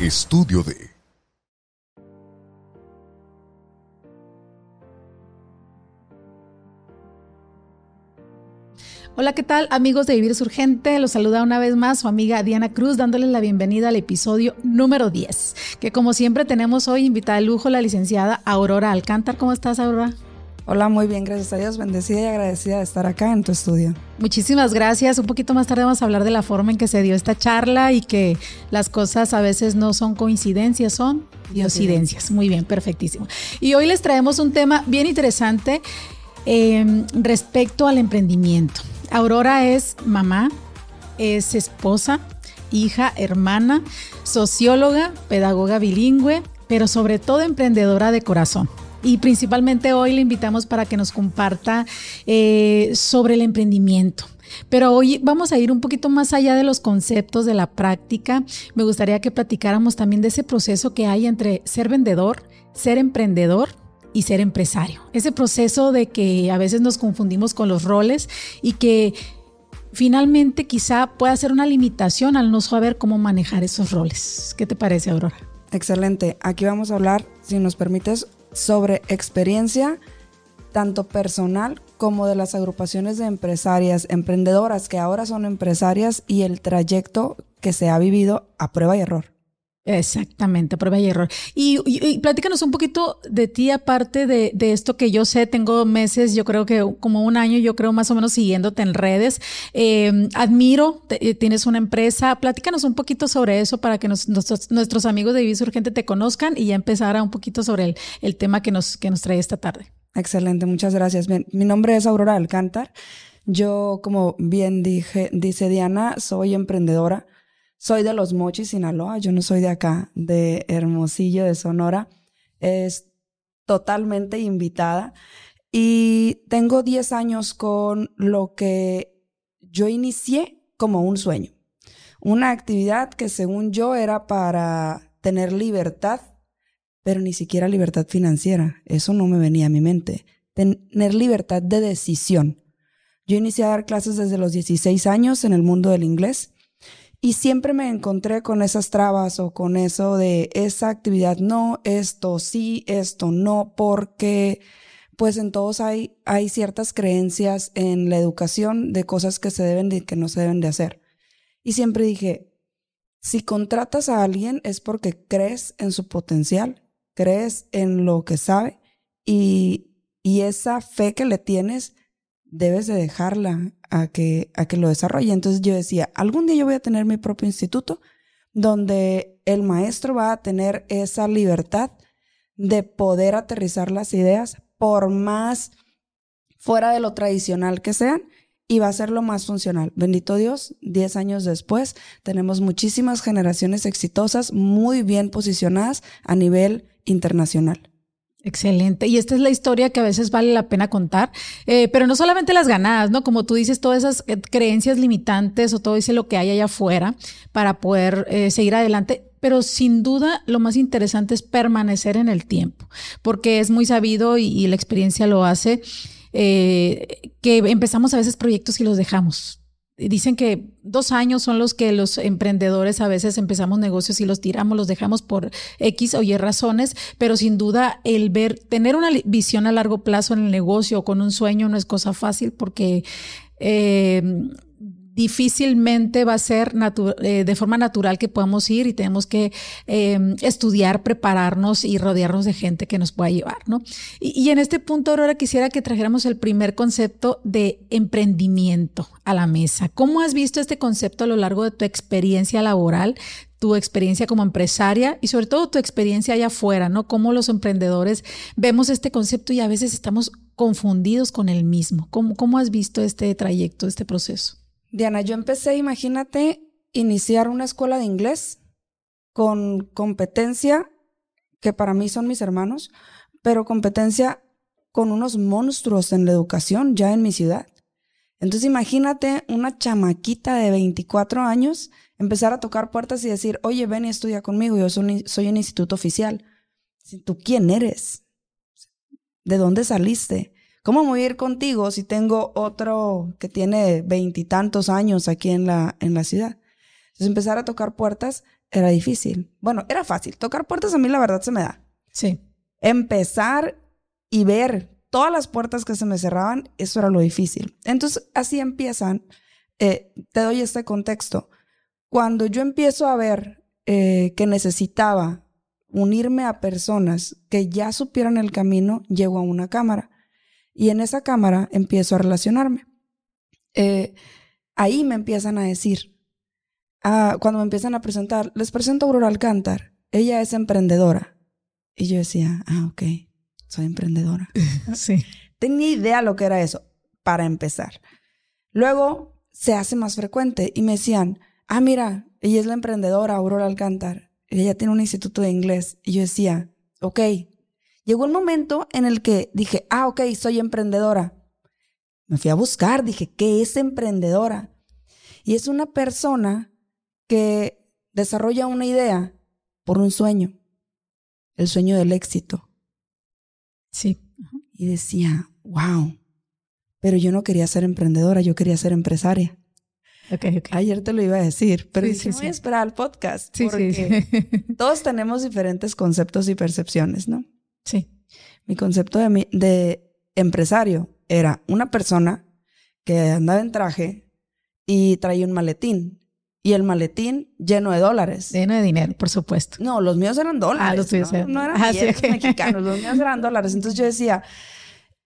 Estudio de Hola, ¿qué tal amigos de Vivir Urgente? Los saluda una vez más su amiga Diana Cruz dándoles la bienvenida al episodio número 10, que como siempre tenemos hoy invitada de lujo la licenciada Aurora Alcántar. ¿Cómo estás, Aurora? Hola, muy bien, gracias a Dios, bendecida y agradecida de estar acá en tu estudio. Muchísimas gracias. Un poquito más tarde vamos a hablar de la forma en que se dio esta charla y que las cosas a veces no son coincidencias, son diosidencias. Muy bien, perfectísimo. Y hoy les traemos un tema bien interesante eh, respecto al emprendimiento. Aurora es mamá, es esposa, hija, hermana, socióloga, pedagoga bilingüe, pero sobre todo emprendedora de corazón. Y principalmente hoy le invitamos para que nos comparta eh, sobre el emprendimiento. Pero hoy vamos a ir un poquito más allá de los conceptos de la práctica. Me gustaría que platicáramos también de ese proceso que hay entre ser vendedor, ser emprendedor y ser empresario. Ese proceso de que a veces nos confundimos con los roles y que finalmente quizá pueda ser una limitación al no saber cómo manejar esos roles. ¿Qué te parece, Aurora? Excelente. Aquí vamos a hablar, si nos permites, sobre experiencia tanto personal como de las agrupaciones de empresarias, emprendedoras que ahora son empresarias y el trayecto que se ha vivido a prueba y error. Exactamente, prueba y error. Y, platícanos un poquito de ti, aparte de, esto que yo sé, tengo meses, yo creo que como un año, yo creo más o menos siguiéndote en redes. Em, admiro, eh, tienes una empresa. Platícanos un poquito sobre eso para que nuestros, amigos de Vivir Urgente te conozcan y ya empezara un poquito sobre el, tema que nos, que nos trae esta tarde. Excelente, muchas gracias. mi nombre es Aurora Alcántar. Yo, como bien dije, dice Diana, soy emprendedora soy de los Mochis, Sinaloa, yo no soy de acá, de Hermosillo, de Sonora. Es totalmente invitada. Y tengo 10 años con lo que yo inicié como un sueño. Una actividad que según yo era para tener libertad, pero ni siquiera libertad financiera. Eso no me venía a mi mente. Tener libertad de decisión. Yo inicié a dar clases desde los 16 años en el mundo del inglés y siempre me encontré con esas trabas o con eso de esa actividad no, esto sí, esto no, porque pues en todos hay, hay ciertas creencias en la educación de cosas que se deben y que no se deben de hacer. Y siempre dije, si contratas a alguien es porque crees en su potencial, crees en lo que sabe y, y esa fe que le tienes debes de dejarla a que, a que lo desarrolle. Entonces yo decía, algún día yo voy a tener mi propio instituto donde el maestro va a tener esa libertad de poder aterrizar las ideas por más fuera de lo tradicional que sean y va a ser lo más funcional. Bendito Dios, 10 años después tenemos muchísimas generaciones exitosas, muy bien posicionadas a nivel internacional. Excelente. Y esta es la historia que a veces vale la pena contar, eh, pero no solamente las ganadas, ¿no? Como tú dices, todas esas eh, creencias limitantes o todo ese lo que hay allá afuera para poder eh, seguir adelante. Pero sin duda lo más interesante es permanecer en el tiempo, porque es muy sabido y, la experiencia lo hace, que empezamos a veces proyectos y los dejamos dicen que dos años son los que los emprendedores a veces empezamos negocios y los tiramos, los dejamos por X o Y razones, pero sin duda el ver, tener una visión a largo plazo en el negocio con un sueño no es cosa fácil porque eh, difícilmente va a ser eh, de forma natural que podamos ir y tenemos que em, estudiar, prepararnos y rodearnos de gente que nos pueda llevar, ¿no? Y, en este punto, Aurora, quisiera que trajéramos el primer concepto de emprendimiento a la mesa. ¿Cómo has visto este concepto a lo largo de tu experiencia laboral? tu experiencia como empresaria y sobre todo tu experiencia allá afuera, ¿no? Cómo los emprendedores vemos este concepto y a veces estamos confundidos con el mismo. ¿Cómo, cómo has visto este trayecto, este proceso? Diana, yo empecé, imagínate, iniciar una escuela de inglés con competencia, que para mí son mis hermanos, pero competencia con unos monstruos en la educación ya en mi ciudad. Entonces imagínate una chamaquita de 24 años empezar a tocar puertas y decir, oye, ven y estudia conmigo, yo soy, soy un instituto oficial. ¿Tú quién eres? ¿De dónde saliste? ¿Cómo voy a ir contigo si tengo otro que tiene veintitantos años aquí en la, en la ciudad? Entonces empezar a tocar puertas era difícil. Bueno, era fácil. Tocar puertas a mí la verdad se me da. Sí. Empezar y ver todas las puertas que se me cerraban, eso era lo difícil. Entonces, así empiezan. Eh, te doy este contexto. Cuando yo empiezo a ver eh, que necesitaba unirme a personas que ya supieran el camino, llego a una cámara. Y en esa cámara empiezo a relacionarme. Eh, ahí me empiezan a decir, ah, cuando me empiezan a presentar, les presento a Aurora Alcántar, ella es emprendedora. Y yo decía, ah, ok, soy emprendedora. Sí. Tenía idea lo que era eso, para empezar. Luego se hace más frecuente y me decían, ah, mira, ella es la emprendedora Aurora Alcántar, ella tiene un instituto de inglés. Y yo decía, ok. Llegó un momento en el que dije, ah, ok, soy emprendedora. Me fui a buscar, dije, ¿qué es emprendedora? Y es una persona que desarrolla una idea por un sueño, el sueño del éxito. Sí. Y decía, wow, pero yo no quería ser emprendedora, yo quería ser empresaria. Okay, okay. Ayer te lo iba a decir, pero Sí, dije, sí, voy a esperar al podcast. Sí, porque todos tenemos diferentes conceptos y percepciones, ¿no? Sí. Mi concepto de, mi- de empresario era una persona que andaba en traje y traía un maletín. Y el maletín lleno de dólares. Lleno de dinero, por supuesto. No, los míos eran dólares. Ah, los tuyos ¿no? eran- No eran Ah, sí, mexicanos, los míos eran dólares. Entonces yo decía,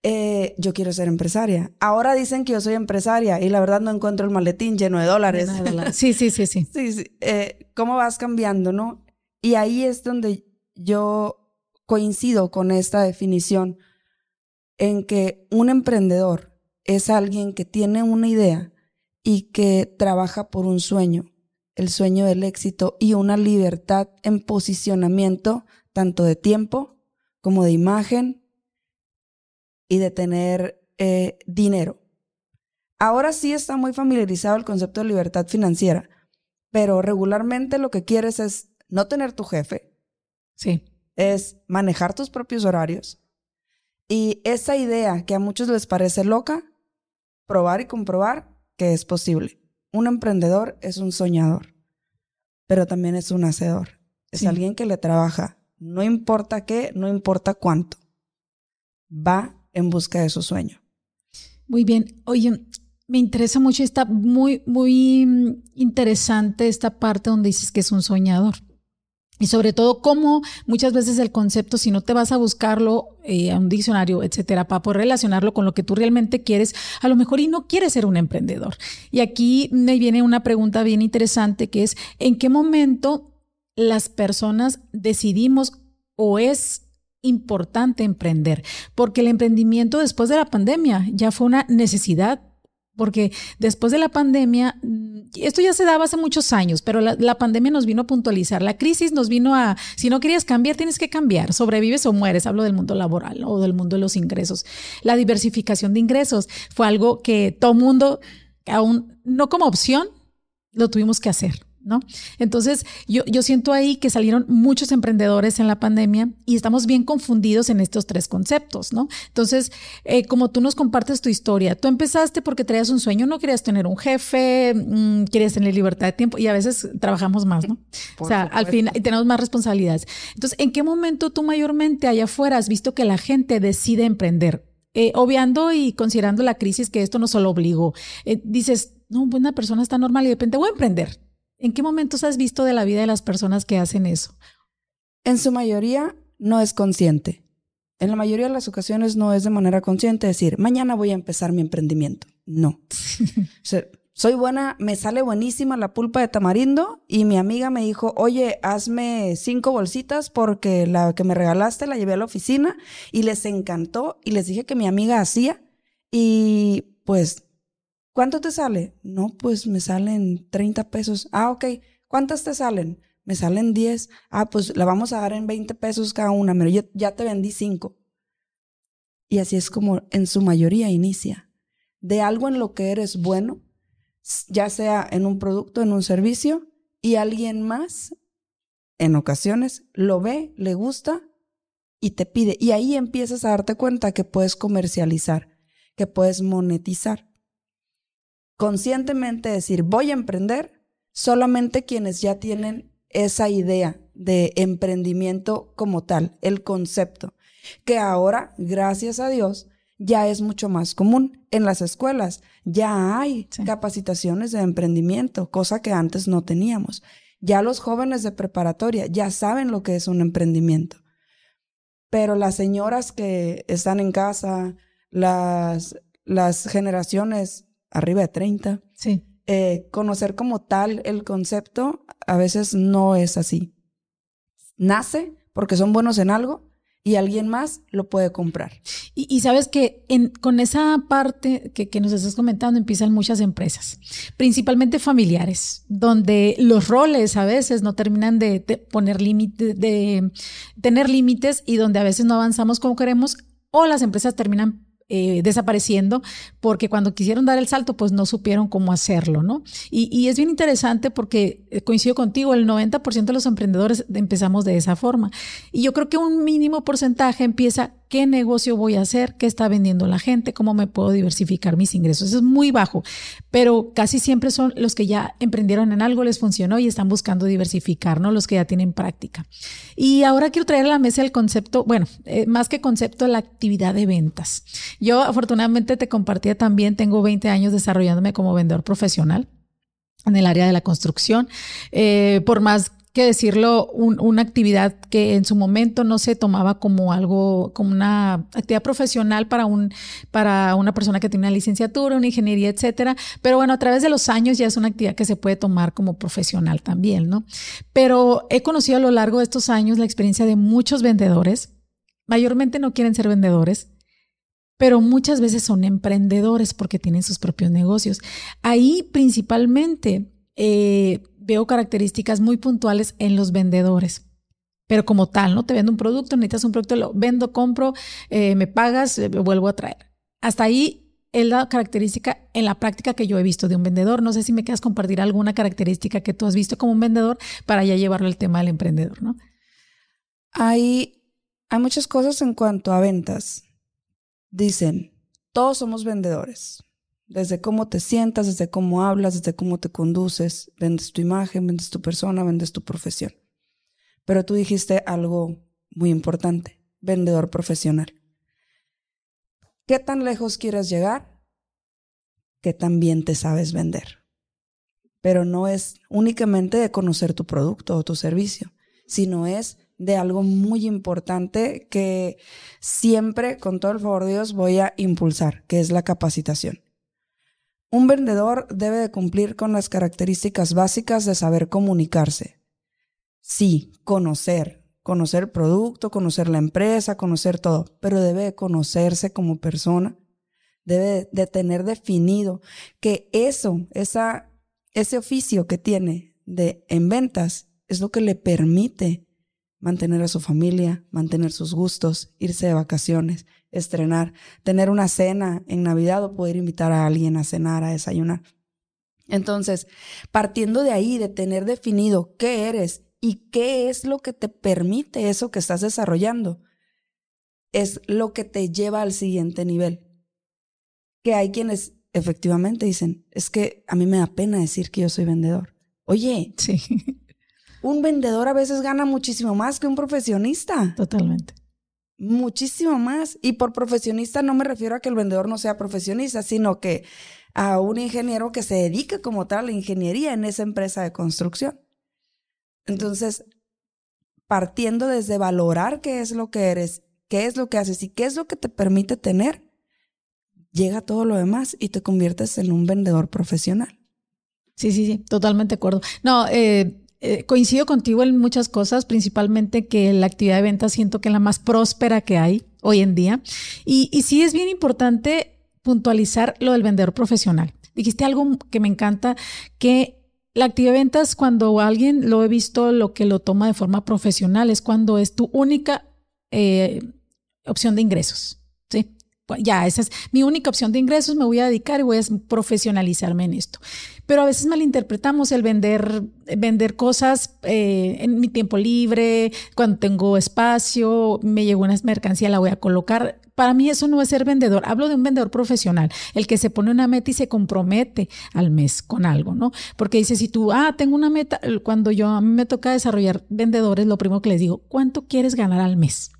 eh, yo quiero ser empresaria. Ahora dicen que yo soy empresaria y la verdad no encuentro el maletín lleno de dólares. Lleno de dólares. Sí, sí, sí, sí. Sí, sí. Eh, ¿Cómo vas cambiando, no? Y ahí es donde yo coincido con esta definición en que un emprendedor es alguien que tiene una idea y que trabaja por un sueño, el sueño del éxito y una libertad en posicionamiento tanto de tiempo como de imagen y de tener eh, dinero. Ahora sí está muy familiarizado el concepto de libertad financiera, pero regularmente lo que quieres es no tener tu jefe, Sí. Es manejar tus propios horarios y esa idea que a muchos les parece loca, probar y comprobar que es posible. Un emprendedor es un soñador, pero también es un hacedor. Es Sí. alguien que le trabaja, no importa qué, no importa cuánto. Va en busca de su sueño. Muy bien. Oye, me interesa mucho, está muy, muy mm, interesante esta parte donde dices que es un soñador. Y sobre todo, cómo muchas veces el concepto, si no te vas a buscarlo eh, a un diccionario, etcétera, para poder relacionarlo con lo que tú realmente quieres, a lo mejor y no quieres ser un emprendedor. Y aquí me viene una pregunta bien interesante que es, ¿en qué momento las personas decidimos o es importante emprender? Porque el emprendimiento después de la pandemia ya fue una necesidad porque después de la pandemia, mm, esto ya se daba hace muchos años, pero la, pandemia nos vino a puntualizar, la crisis nos vino a, si no querías cambiar, tienes que cambiar, sobrevives o mueres, hablo del mundo laboral o del mundo de los ingresos. La diversificación de ingresos fue algo que todo mundo, aún no como opción, lo tuvimos que hacer. ¿No? Entonces, yo, yo siento ahí que salieron muchos emprendedores en la pandemia y estamos bien confundidos en estos tres conceptos, ¿no? Entonces, eh, como tú nos compartes tu historia, tú empezaste porque traías un sueño, no querías tener un jefe, mmm, querías tener libertad de tiempo y a veces trabajamos más, ¿no? Por o sea, supuesto. al final y tenemos más responsabilidades. Entonces, ¿en qué momento tú mayormente allá afuera has visto que la gente decide emprender? Eh, obviando y considerando la crisis que esto no solo obligó, eh, dices, no, pues una persona está normal y de repente voy a emprender. ¿En qué momentos has visto de la vida de las personas que hacen eso? En su mayoría no es consciente. En la mayoría de las ocasiones no es de manera consciente decir, mañana voy a empezar mi emprendimiento. No. o sea, soy buena, me sale buenísima la pulpa de tamarindo y mi amiga me dijo, oye, hazme cinco bolsitas porque la que me regalaste la llevé a la oficina y les encantó y les dije que mi amiga hacía y pues ¿Cuánto te sale? No, pues me salen 30 pesos. Ah, ok. ¿Cuántas te salen? Me salen 10. Ah, pues la vamos a dar en 20 pesos cada una, pero yo ya te vendí 5. Y así es como en su mayoría inicia. De algo en lo que eres bueno, ya sea en un producto, en un servicio, y alguien más, en ocasiones, lo ve, le gusta y te pide. Y ahí empiezas a darte cuenta que puedes comercializar, que puedes monetizar conscientemente decir voy a emprender, solamente quienes ya tienen esa idea de emprendimiento como tal, el concepto, que ahora, gracias a Dios, ya es mucho más común. En las escuelas ya hay capacitaciones de emprendimiento, cosa que antes no teníamos. Ya los jóvenes de preparatoria ya saben lo que es un emprendimiento. Pero las señoras que están en casa, las, las generaciones arriba de 30, sí. Eh, conocer como tal el concepto a veces no es así. Nace porque son buenos en algo y alguien más lo puede comprar. Y, sabes que con esa parte que, nos estás comentando empiezan muchas empresas, principalmente familiares, donde los roles a veces no terminan de, poner límites, de tener límites y donde a veces no avanzamos como queremos o las empresas terminan eh, desapareciendo porque cuando quisieron dar el salto pues no supieron cómo hacerlo, ¿no? Y, y es bien interesante porque eh, coincido contigo, el 90% de los emprendedores empezamos de esa forma. Y yo creo que un mínimo porcentaje empieza qué negocio voy a hacer, qué está vendiendo la gente, cómo me puedo diversificar mis ingresos. es muy bajo, pero casi siempre son los que ya emprendieron en algo, les funcionó y están buscando diversificar, ¿no? Los que ya tienen práctica. Y ahora quiero traer a la mesa el concepto, bueno, eh, más que concepto, la actividad de ventas. Yo afortunadamente te compartía también, tengo 20 años desarrollándome como vendedor profesional en el área de la construcción. Eh, por más que decirlo, una actividad que en su momento no se tomaba como algo, como una actividad profesional para un, para una persona que tiene una licenciatura, una ingeniería, etcétera. Pero bueno, a través de los años ya es una actividad que se puede tomar como profesional también, ¿no? Pero he conocido a lo largo de estos años la experiencia de muchos vendedores. Mayormente no quieren ser vendedores, pero muchas veces son emprendedores porque tienen sus propios negocios. Ahí principalmente eh, veo características muy puntuales en los vendedores. Pero como tal, ¿no? Te vendo un producto, necesitas un producto, lo vendo, compro, eh, me pagas, eh, vuelvo a traer. Hasta ahí es la característica en la práctica que yo he visto de un vendedor. No sé si me quieras compartir alguna característica que tú has visto como un vendedor para ya llevarlo al tema del emprendedor, ¿no? Hay, hay muchas cosas en cuanto a ventas. Dicen, todos somos vendedores. Desde cómo te sientas, desde cómo hablas, desde cómo te conduces, vendes tu imagen, vendes tu persona, vendes tu profesión. Pero tú dijiste algo muy importante, vendedor profesional. ¿Qué tan lejos quieres llegar? Que también te sabes vender. Pero no es únicamente de conocer tu producto o tu servicio, sino es de algo muy importante que siempre, con todo el favor de Dios, voy a impulsar, que es la capacitación. Un vendedor debe de cumplir con las características básicas de saber comunicarse. Sí, conocer, conocer el producto, conocer la empresa, conocer todo, pero debe de conocerse como persona, debe de tener definido que eso, esa, ese oficio que tiene de en ventas es lo que le permite mantener a su familia, mantener sus gustos, irse de vacaciones, estrenar, tener una cena en Navidad o poder invitar a alguien a cenar, a desayunar. Entonces, partiendo de ahí, de tener definido qué eres y qué es lo que te permite eso que estás desarrollando, es lo que te lleva al siguiente nivel. Que hay quienes efectivamente dicen, es que a mí me da pena decir que yo soy vendedor. Oye, sí un vendedor a veces gana muchísimo más que un profesionista. Totalmente. Muchísimo más. Y por profesionista no me refiero a que el vendedor no sea profesionista, sino que a un ingeniero que se dedique como tal a la ingeniería en esa empresa de construcción. Entonces, partiendo desde valorar qué es lo que eres, qué es lo que haces y qué es lo que te permite tener, llega todo lo demás y te conviertes en un vendedor profesional. Sí, sí, sí, totalmente de acuerdo. No, eh, eh, coincido contigo en muchas cosas, principalmente que la actividad de ventas siento que es la más próspera que hay hoy en día. Y, sí es bien importante puntualizar lo del vendedor profesional. Dijiste algo que me encanta, que la actividad de ventas, cuando alguien lo he visto, lo que lo toma de forma profesional es cuando es tu única eh, opción de ingresos. ¿sí? Ya, esa es mi única opción de ingresos, me voy a dedicar y voy a profesionalizarme en esto. Pero a veces malinterpretamos el vender, vender cosas eh, en mi tiempo libre, cuando tengo espacio, me llegó una mercancía, la voy a colocar. Para mí eso no es ser vendedor. Hablo de un vendedor profesional, el que se pone una meta y se compromete al mes con algo, ¿no? Porque dice, si tú, ah, tengo una meta, cuando yo a mí me toca desarrollar vendedores, lo primero que les digo, ¿cuánto quieres ganar al mes?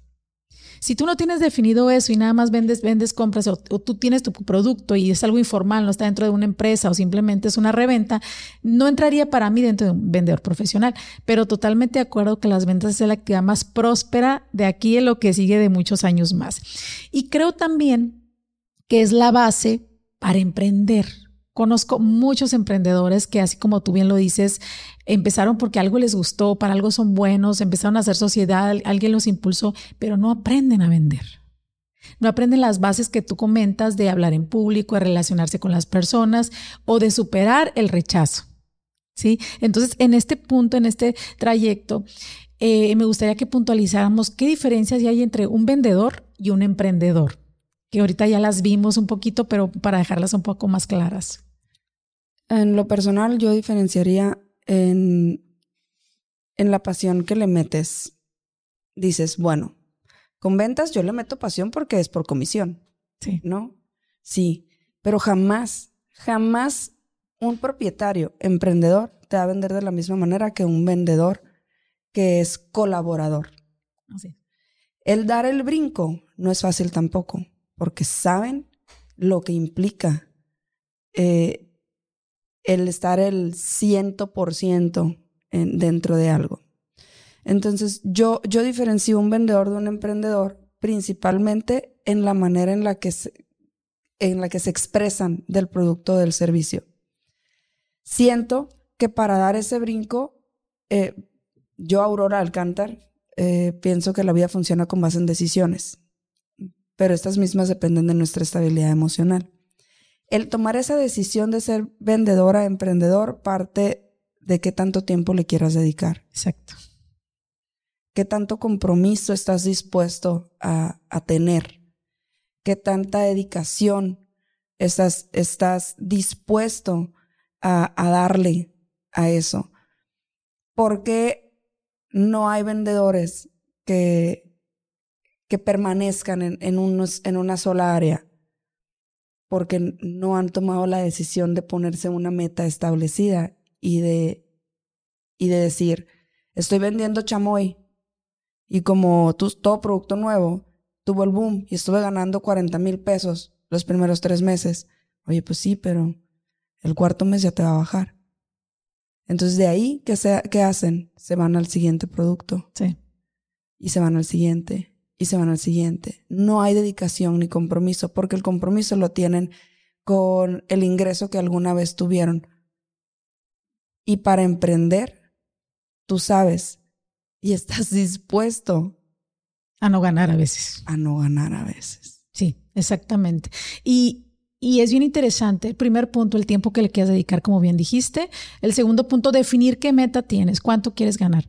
Si tú no tienes definido eso y nada más vendes, vendes, compras o, tú tienes tu producto y es algo informal, no está dentro de una empresa o simplemente es una reventa, no entraría para mí dentro de un vendedor profesional. Pero totalmente de acuerdo que las ventas es la actividad más próspera de aquí en lo que sigue de muchos años más. Y creo también que es la base para emprender. Conozco muchos emprendedores que, así como tú bien lo dices, empezaron porque algo les gustó, para algo son buenos, empezaron a hacer sociedad, alguien los impulsó, pero no aprenden a vender. No aprenden las bases que tú comentas de hablar en público, de relacionarse con las personas o de superar el rechazo. ¿Sí? Entonces, en este punto, en este trayecto, eh, me gustaría que puntualizáramos qué diferencias hay entre un vendedor y un emprendedor, que ahorita ya las vimos un poquito, pero para dejarlas un poco más claras. En lo personal, yo diferenciaría en, en la pasión que le metes. Dices, bueno, con ventas yo le meto pasión porque es por comisión. Sí. ¿No? Sí, pero jamás, jamás un propietario, emprendedor, te va a vender de la misma manera que un vendedor que es colaborador. Así. El dar el brinco no es fácil tampoco, porque saben lo que implica eh, el estar el ciento por ciento dentro de algo. Entonces, yo, yo diferencio un vendedor de un emprendedor principalmente en la manera en la que se, en la que se expresan del producto o del servicio. Siento que para dar ese brinco, eh, yo, Aurora Alcántar, eh, pienso que la vida funciona con base en decisiones, pero estas mismas dependen de nuestra estabilidad emocional el tomar esa decisión de ser vendedora, emprendedor, parte de qué tanto tiempo le quieras dedicar. Exacto. ¿Qué tanto compromiso estás dispuesto a, tener? ¿Qué tanta dedicación estás, estás dispuesto a, darle a eso? Porque no hay vendedores que, que permanezcan en, en, unos, en una sola área porque no han tomado la decisión de ponerse una meta establecida y de, y de decir, estoy vendiendo chamoy y como todo producto nuevo tuvo el boom y estuve ganando 40 mil pesos los primeros tres meses. Oye, pues sí, pero el cuarto mes ya te va a bajar. Entonces de ahí, ¿qué, ¿qué hacen? Se van al siguiente producto. Sí. Y se van al siguiente y se van al siguiente. No hay dedicación ni compromiso, porque el compromiso lo tienen con el ingreso que alguna vez tuvieron. Y para emprender, tú sabes y estás dispuesto a no ganar a veces. A no ganar a veces. Sí, exactamente. Y, y es bien interesante. El primer punto, el tiempo que le quieras dedicar, como bien dijiste. El segundo punto, definir qué meta tienes, cuánto quieres ganar.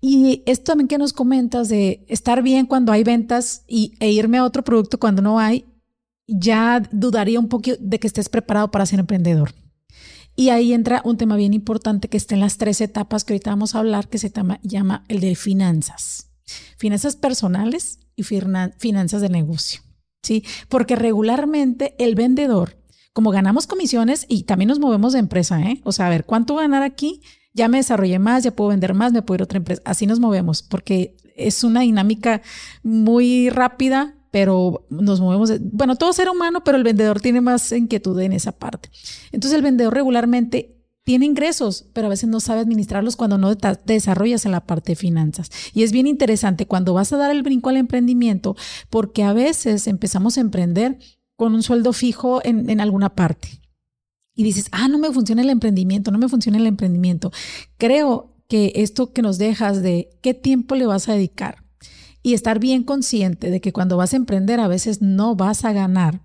Y esto también que nos comentas de estar bien cuando hay ventas y, e irme a otro producto cuando no hay, ya dudaría un poco de que estés preparado para ser emprendedor. Y ahí entra un tema bien importante que está en las tres etapas que ahorita vamos a hablar, que se llama, el de finanzas. Finanzas personales y finanzas de negocio. ¿sí? Porque regularmente el vendedor, como ganamos comisiones y también nos movemos de empresa, ¿eh? O sea, a ver, ¿cuánto ganar aquí? Ya me desarrollé más, ya puedo vender más, me puedo ir a otra empresa. Así nos movemos, porque es una dinámica muy rápida, pero nos movemos. bueno, todo ser humano, pero el vendedor tiene más inquietud en esa parte. Entonces el vendedor regularmente tiene ingresos, pero a veces no sabe administrarlos cuando no te desarrollas en la parte de finanzas. Y es bien interesante cuando vas a dar el brinco al emprendimiento, porque a veces empezamos a emprender con un sueldo fijo en, en alguna parte y dices, ah, no me funciona el emprendimiento, no me funciona el emprendimiento. Creo que esto que nos dejas de qué tiempo le vas a dedicar y estar bien consciente de que cuando vas a emprender a veces no vas a ganar,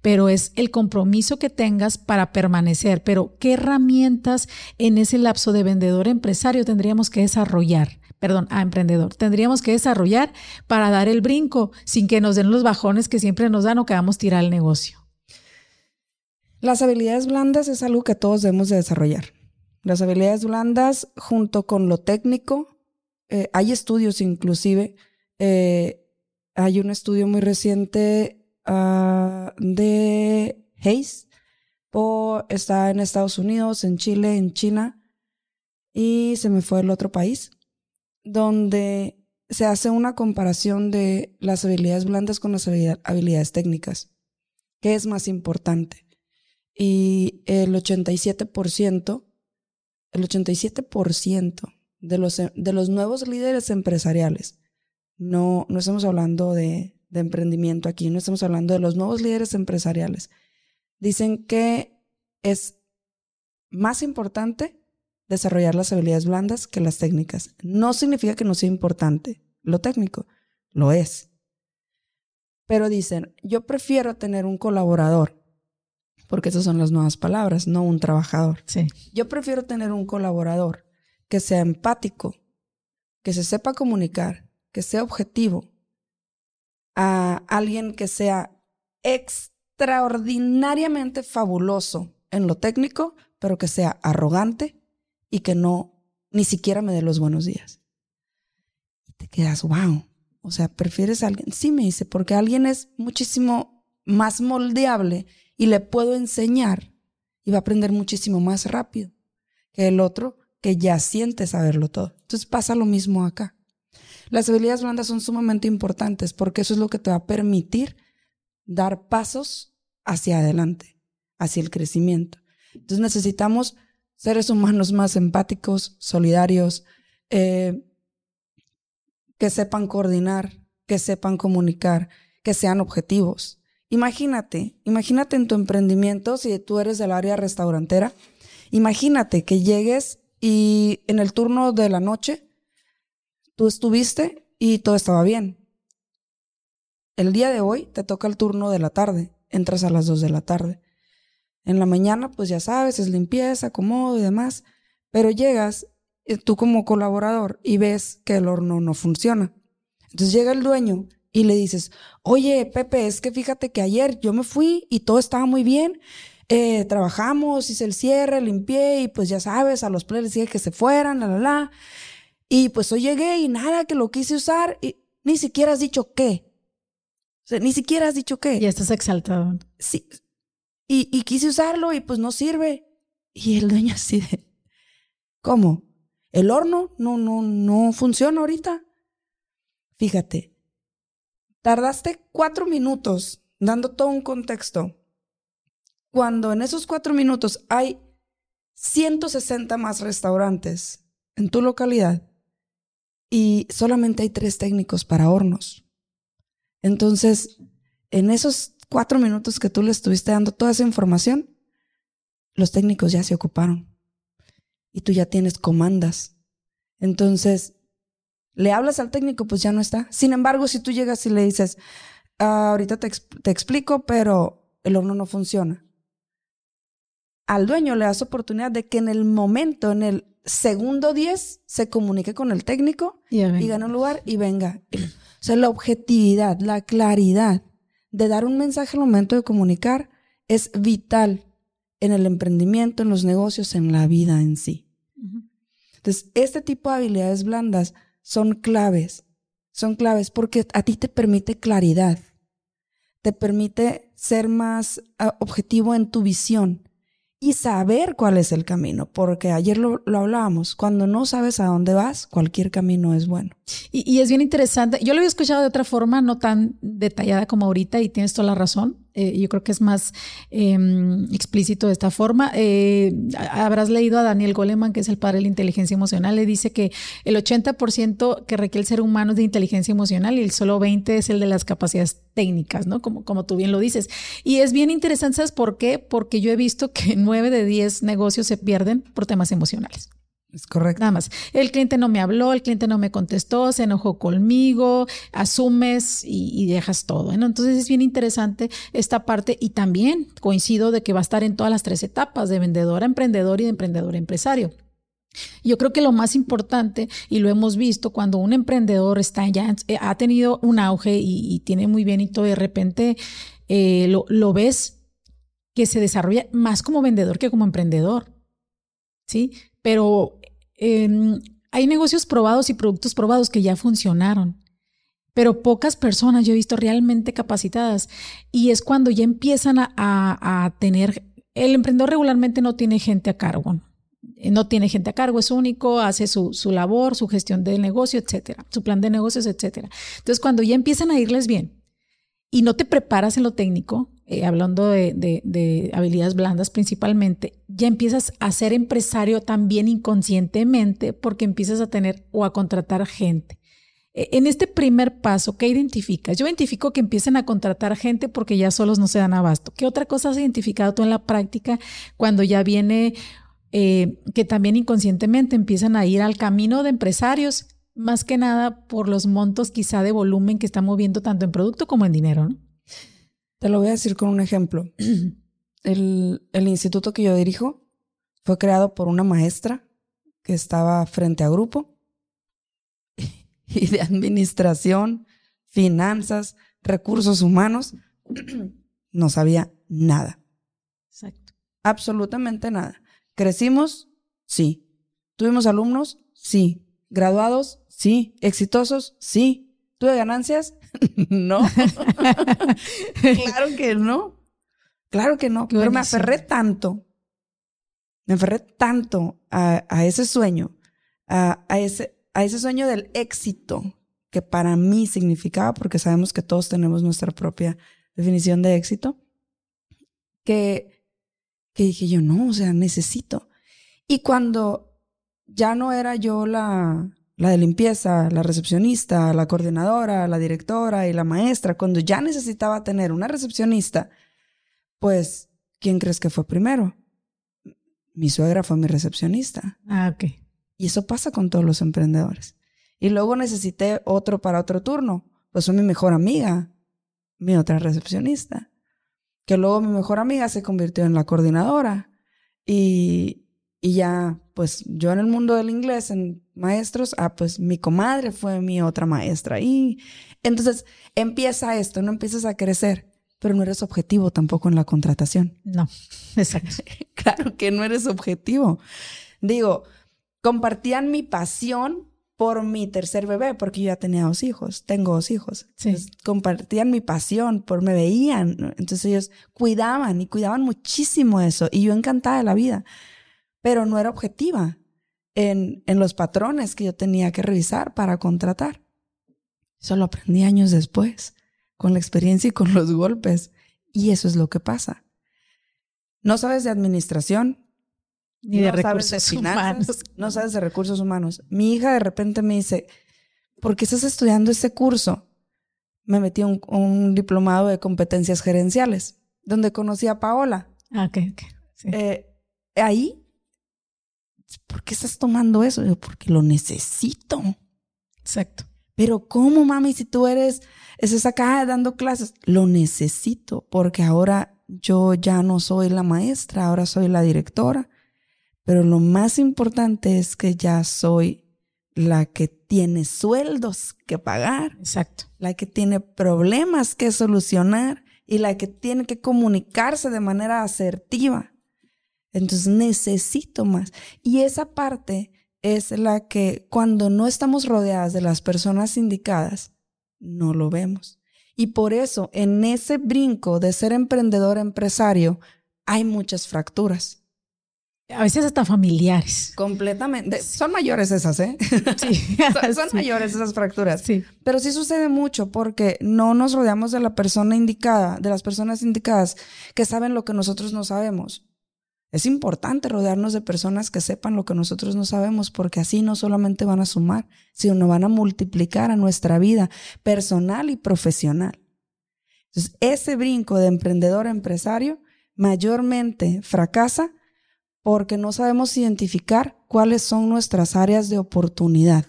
pero es el compromiso que tengas para permanecer. Pero ¿qué herramientas en ese lapso de vendedor empresario tendríamos que desarrollar perdón, a emprendedor. Tendríamos que desarrollar para dar el brinco sin que nos den los bajones que siempre nos dan o que vamos a tirar el negocio. Las habilidades blandas es algo que todos debemos de desarrollar. Las habilidades blandas junto con lo técnico, eh, hay estudios inclusive, eh, hay un estudio muy reciente uh, de Hayes, o está en Estados Unidos, en Chile, en China, y se me fue el otro país, donde se hace una comparación de las habilidades blandas con las habilidades técnicas. ¿Qué es más importante? Y el 87%, el 87% de los, de los nuevos líderes empresariales, no, no estamos hablando de, de emprendimiento aquí, no estamos hablando de los nuevos líderes empresariales, dicen que es más importante desarrollar las habilidades blandas que las técnicas. No significa que no sea importante lo técnico, lo es. Pero dicen, yo prefiero tener un colaborador, porque esas son las nuevas palabras, no un trabajador. Sí. Yo prefiero tener un colaborador que sea empático, que se sepa comunicar, que sea objetivo, a alguien que sea extraordinariamente fabuloso en lo técnico, pero que sea arrogante y que no ni siquiera me dé los buenos días. Y te quedas, wow. O sea, prefieres a alguien. Sí, me dice, porque alguien es muchísimo más moldeable y le puedo enseñar y va a aprender muchísimo más rápido que el otro que ya siente saberlo todo. Entonces pasa lo mismo acá. Las habilidades blandas son sumamente importantes porque eso es lo que te va a permitir dar pasos hacia adelante, hacia el crecimiento. Entonces necesitamos seres humanos más empáticos, solidarios, eh, que sepan coordinar, que sepan comunicar, que sean objetivos. Imagínate, imagínate en tu emprendimiento, si tú eres del área restaurantera, imagínate que llegues y en el turno de la noche tú estuviste y todo estaba bien. El día de hoy te toca el turno de la tarde, entras a las dos de la tarde. En la mañana, pues ya sabes, es limpieza, acomodo y demás, pero llegas eh, tú como colaborador y ves que el horno no funciona. Entonces llega el dueño y le dices, oye, Pepe, es que fíjate que ayer yo me fui y todo estaba muy bien. Eh, trabajamos, hice el cierre, limpié y pues ya sabes, a los players dije que se fueran, la, la, la. Y pues hoy llegué y nada, que lo quise usar y ni siquiera has dicho qué. O sea, ni siquiera has dicho qué. Ya estás exaltado. Sí, y, quise usarlo y pues no sirve. Y el dueño así de, ¿cómo? ¿El horno no, no, no funciona ahorita? Fíjate, tardaste cuatro minutos dando todo un contexto, cuando en esos cuatro minutos hay 160 más restaurantes en tu localidad y solamente hay tres técnicos para hornos. Entonces, en esos cuatro minutos que tú le estuviste dando toda esa información, los técnicos ya se ocuparon y tú ya tienes comandas. Entonces, le hablas al técnico, pues ya no está. Sin embargo, si tú llegas y le dices, ah, ahorita te, te explico, pero el horno no funciona. Al dueño le das oportunidad de que en el momento, en el segundo 10, se comunique con el técnico y gane un lugar y venga. O sea, la objetividad, la claridad de dar un mensaje al momento de comunicar es vital en el emprendimiento, en los negocios, en la vida en sí. Entonces, este tipo de habilidades blandas son claves, son claves porque a ti te permite claridad, te permite ser más ah, objetivo en tu visión y saber cuál es el camino, porque ayer lo, hablábamos, cuando no sabes a dónde vas, cualquier camino es bueno. Y, y, es bien interesante, yo lo había escuchado de otra forma, no tan detallada como ahorita, y tienes toda la razón, eh, yo creo que es más em, explícito de esta forma. Eh, habrás leído a Daniel Goleman, que es el padre de la inteligencia emocional, le dice que el 80% que requiere el ser humano es de inteligencia emocional y el solo 20% es el de las capacidades técnicas, ¿no? Como, como tú bien lo dices. Y es bien interesante, ¿sabes por qué? Porque yo he visto que 9 de 10 negocios se pierden por temas emocionales. Es correcto. Nada más. El cliente no me habló, el cliente no me contestó, se enojó conmigo, asumes y, dejas todo. Entonces es bien interesante esta parte y también coincido de que va a estar en todas las tres etapas, de vendedor a emprendedor y de emprendedor a empresario. Yo creo que lo más importante, y lo hemos visto, cuando un emprendedor está ya, eh, ha tenido un auge y, tiene muy bien y todo, de repente eh, lo, ves que se desarrolla más como vendedor que como emprendedor. ¿Sí? Pero em, hay negocios probados y productos probados que ya funcionaron pero pocas personas yo he visto realmente capacitadas y es cuando ya empiezan a, tener, el emprendedor regularmente no tiene gente a cargo, no tiene gente a cargo, es único, hace su, su labor, su gestión del negocio, etcétera, su plan de negocios, etcétera. Entonces, cuando ya empiezan a irles bien y no te preparas en lo técnico, eh, hablando de, de, de, habilidades blandas principalmente, ya empiezas a ser empresario también inconscientemente porque empiezas a tener o a contratar gente. E, en este primer paso, ¿qué identificas? Yo identifico que empiecen a contratar gente porque ya solos no se dan abasto. ¿Qué otra cosa has identificado tú en la práctica cuando ya viene eh, que también inconscientemente empiezan a ir al camino de empresarios, más que nada por los montos quizá de volumen que están moviendo tanto en producto como en dinero. Te lo voy a decir con un ejemplo. el, el instituto que yo dirijo fue creado por una maestra que estaba frente a grupo y de administración, finanzas, recursos humanos, no sabía nada. Exacto. Absolutamente nada. ¿Crecimos? Sí. ¿Tuvimos alumnos? Sí. ¿Graduados? Sí. ¿Exitosos? Sí. ¿Tuve ganancias? no. claro que no. Claro que no. Pero me aferré tanto. Me aferré tanto a, ese sueño, a, ese, a ese sueño del éxito que para mí significaba, porque sabemos que todos tenemos nuestra propia definición de éxito, que que dije yo, no, o sea, necesito. Y cuando ya no era yo la, la de limpieza, la recepcionista, la coordinadora, la directora y la maestra, cuando ya necesitaba tener una recepcionista, pues, ¿quién crees que fue primero? Mi suegra fue mi recepcionista. Ah, ok. Y eso pasa con todos los emprendedores. Y luego necesité otro para otro turno. Pues fue mi mejor amiga, mi otra recepcionista que luego mi mejor amiga se convirtió en la coordinadora y, y ya, pues yo en el mundo del inglés, en maestros, ah, pues mi comadre fue mi otra maestra y entonces empieza esto, no empiezas a crecer, pero no eres objetivo tampoco en la contratación. No, exacto. claro que no eres objetivo. Digo, compartían mi pasión por mi tercer bebé, porque yo ya tenía dos hijos, tengo dos hijos. compartían mi pasión, por me veían. Entonces ellos cuidaban y cuidaban muchísimo eso. Y yo encantada de la vida, pero no era objetiva en, en los patrones que yo tenía que revisar para contratar. Eso lo aprendí años después, con la experiencia y con los golpes. Y eso es lo que pasa. No sabes de administración, ni de recursos humanos. No sabes de recursos humanos. Mi hija de repente me dice, ¿por qué estás estudiando ese curso? Me metí a un, diplomado de competencias gerenciales, donde conocí a Paola. Ah, ok, ok. Eh, ahí, ¿por qué estás tomando eso? Yo, porque lo necesito. Exacto. Pero ¿cómo, mami, si tú eres, estás acá dando clases? Lo necesito, porque ahora yo ya no soy la maestra, ahora soy la directora pero lo más importante es que ya soy la que tiene sueldos que pagar. Exacto. La que tiene problemas que solucionar y la que tiene que comunicarse de manera asertiva. Entonces necesito más. Y esa parte es la que cuando no estamos rodeadas de las personas indicadas, no lo vemos. Y por eso en ese brinco de ser emprendedor empresario hay muchas fracturas. A veces hasta familiares. Completamente. Son mayores esas, ¿eh? Sí. son, mayores esas fracturas. Sí. Pero sí sucede mucho porque no nos rodeamos de la persona indicada, de las personas indicadas que saben lo que nosotros no sabemos. Es importante rodearnos de personas que sepan lo que nosotros no sabemos porque así no solamente van a sumar, sino van a multiplicar a nuestra vida personal y profesional. Entonces, ese brinco de emprendedor empresario mayormente fracasa porque no sabemos identificar cuáles son nuestras áreas de oportunidad.